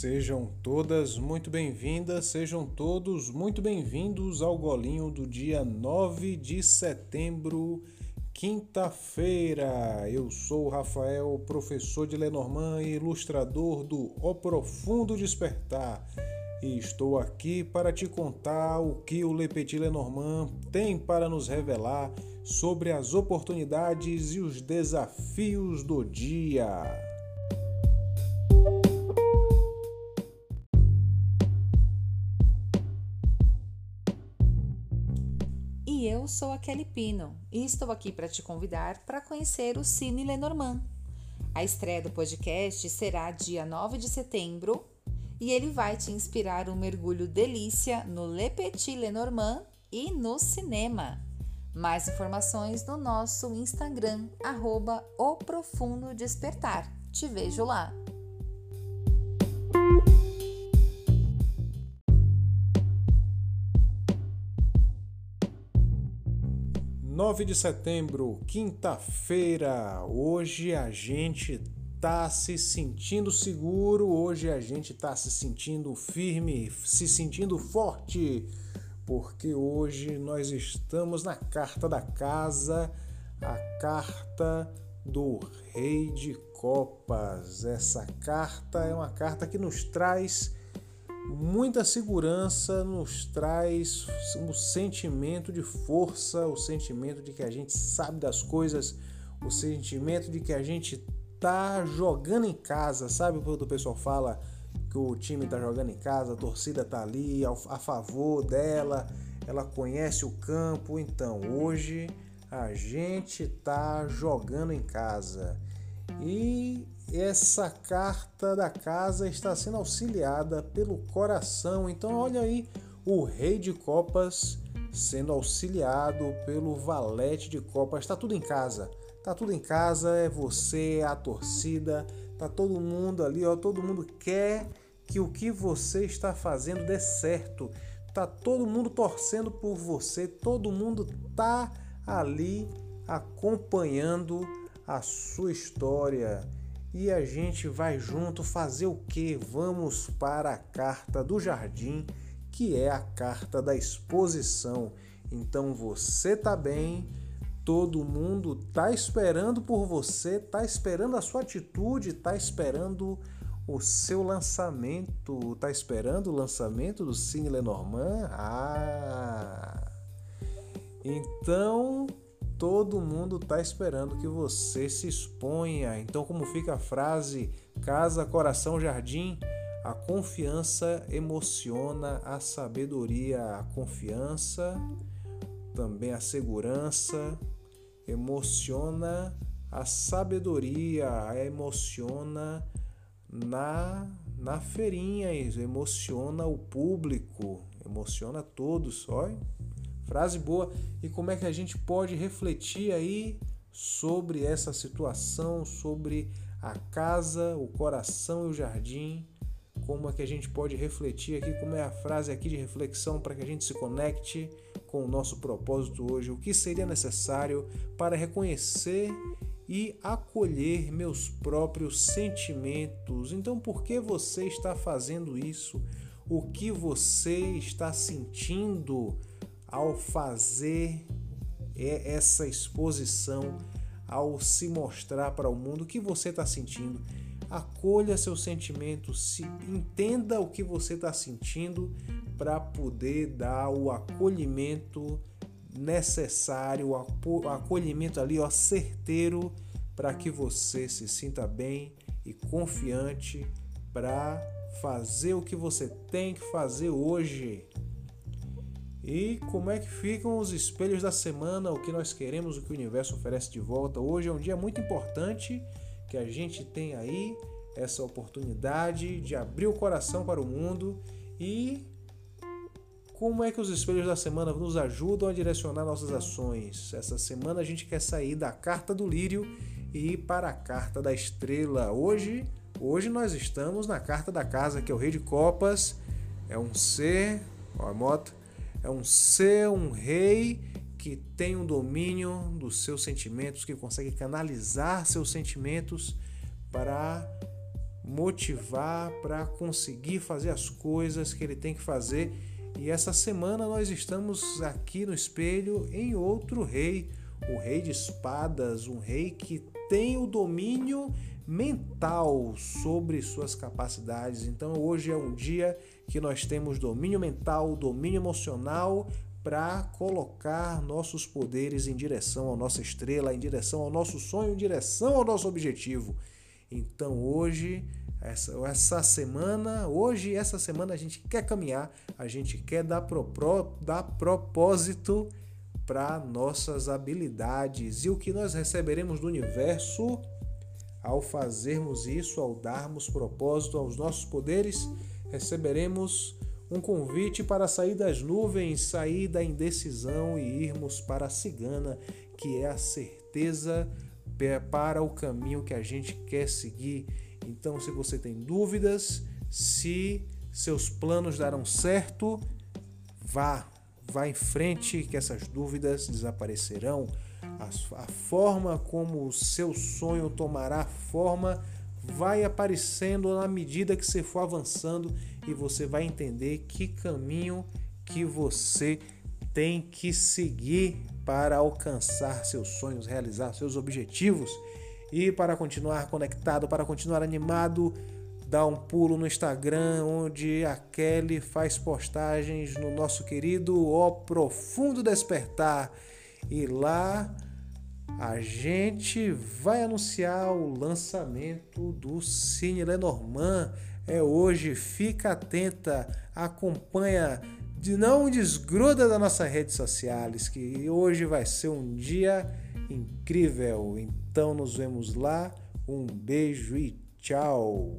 Sejam todas muito bem-vindas, sejam todos muito bem-vindos ao golinho do dia 9 de setembro, quinta-feira. Eu sou Rafael, professor de Lenormand e ilustrador do O Profundo Despertar. E estou aqui para te contar o que o Le Petit Lenormand tem para nos revelar sobre as oportunidades e os desafios do dia. Eu sou a Kelly Pino e estou aqui para te convidar para conhecer o Cine Lenormand. A estreia do podcast será dia 9 de setembro e ele vai te inspirar um mergulho delícia no Le Petit Lenormand e no cinema. Mais informações no nosso Instagram, arroba. Te vejo lá! 9 de setembro, quinta-feira. Hoje a gente tá se sentindo seguro, hoje a gente tá se sentindo firme, se sentindo forte, porque hoje nós estamos na carta da casa, a carta do Rei de Copas. Essa carta é uma carta que nos traz muita segurança nos traz o sentimento de força, o sentimento de que a gente sabe das coisas, o sentimento de que a gente tá jogando em casa, sabe quando o pessoal fala que o time tá jogando em casa, a torcida tá ali a favor dela, ela conhece o campo, então hoje a gente tá jogando em casa. E essa carta da casa está sendo auxiliada pelo coração. Então, olha aí o Rei de Copas sendo auxiliado pelo Valete de Copas. Está tudo em casa. Tá tudo em casa, é você, a torcida, tá todo mundo ali, ó, todo mundo quer que o que você está fazendo dê certo. Tá todo mundo torcendo por você, todo mundo tá ali acompanhando a sua história e a gente vai junto fazer o que? Vamos para a carta do jardim, que é a carta da exposição. Então você tá bem, todo mundo tá esperando por você, tá esperando a sua atitude, tá esperando o seu lançamento, tá esperando o lançamento do Cine Lenormand? Ah! Então, todo mundo está esperando que você se exponha. Então, como fica a frase casa, coração, jardim? A confiança emociona a sabedoria, a confiança, também a segurança, emociona a sabedoria, emociona na, na feirinha, emociona o público, emociona todos, olha. Frase boa. E como é que a gente pode refletir aí sobre essa situação, sobre a casa, o coração e o jardim? Como é que a gente pode refletir aqui? Como é a frase aqui de reflexão para que a gente se conecte com o nosso propósito hoje? O que seria necessário para reconhecer e acolher meus próprios sentimentos? Então, por que você está fazendo isso? O que você está sentindo? Ao fazer essa exposição, ao se mostrar para o mundo o que você está sentindo. Acolha seus sentimentos, se entenda o que você está sentindo para poder dar o acolhimento necessário, o acolhimento ali, ó, certeiro para que você se sinta bem e confiante para fazer o que você tem que fazer hoje. E como é que ficam os espelhos da semana, o que nós queremos, o que o universo oferece de volta. Hoje é um dia muito importante que a gente tem aí essa oportunidade de abrir o coração para o mundo e como é que os espelhos da semana nos ajudam a direcionar nossas ações. Essa semana a gente quer sair da carta do lírio e ir para a carta da estrela. Hoje, hoje nós estamos na carta da casa, que é o rei de copas, é um ser, ó a moto, é um ser, um rei que tem um domínio dos seus sentimentos, que consegue canalizar seus sentimentos para motivar para conseguir fazer as coisas que ele tem que fazer. E essa semana nós estamos aqui no espelho em outro rei, o rei de espadas, um rei que tem o domínio mental sobre suas capacidades. Então hoje é um dia que nós temos domínio mental, domínio emocional para colocar nossos poderes em direção à nossa estrela, em direção ao nosso sonho, em direção ao nosso objetivo. Então hoje, essa, essa semana, hoje, essa semana a gente quer caminhar, a gente quer dar, pro, dar propósito para nossas habilidades e o que nós receberemos do universo ao fazermos isso, ao darmos propósito aos nossos poderes, receberemos um convite para sair das nuvens, sair da indecisão e irmos para a cigana, que é a certeza para o caminho que a gente quer seguir. Então, se você tem dúvidas, se seus planos darão certo, vá, vá em frente que essas dúvidas desaparecerão a, a forma como o seu sonho tomará forma vai aparecendo na medida que você for avançando e você vai entender que caminho que você tem que seguir para alcançar seus sonhos, realizar seus objetivos. E para continuar conectado, para continuar animado, dá um pulo no Instagram onde a Kelly faz postagens no nosso querido Ó Profundo Despertar. E lá a gente vai anunciar o lançamento do Cine Lenormand. É hoje, fica atenta, acompanha, de não desgruda das nossas redes sociais, que hoje vai ser um dia incrível. Então nos vemos lá. Um beijo e tchau.